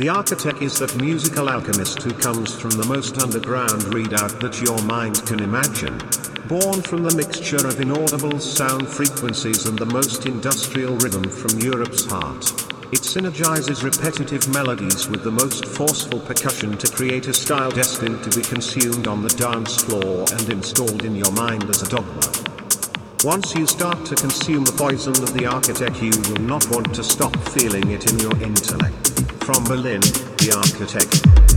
The architect is that musical alchemist who comes from the most underground readout that your mind can imagine. Born from the mixture of inaudible sound frequencies and the most industrial rhythm from Europe's heart. It synergizes repetitive melodies with the most forceful percussion to create a style destined to be consumed on the dance floor and installed in your mind as a dogma. Once you start to consume the poison of the architect, you will not want to stop feeling it in your intellect. From Berlin, the architect.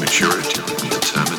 Maturity would be determination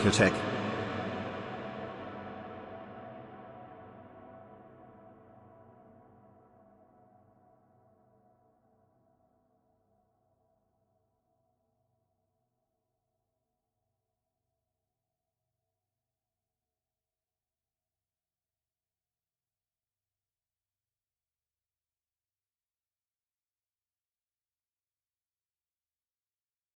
architect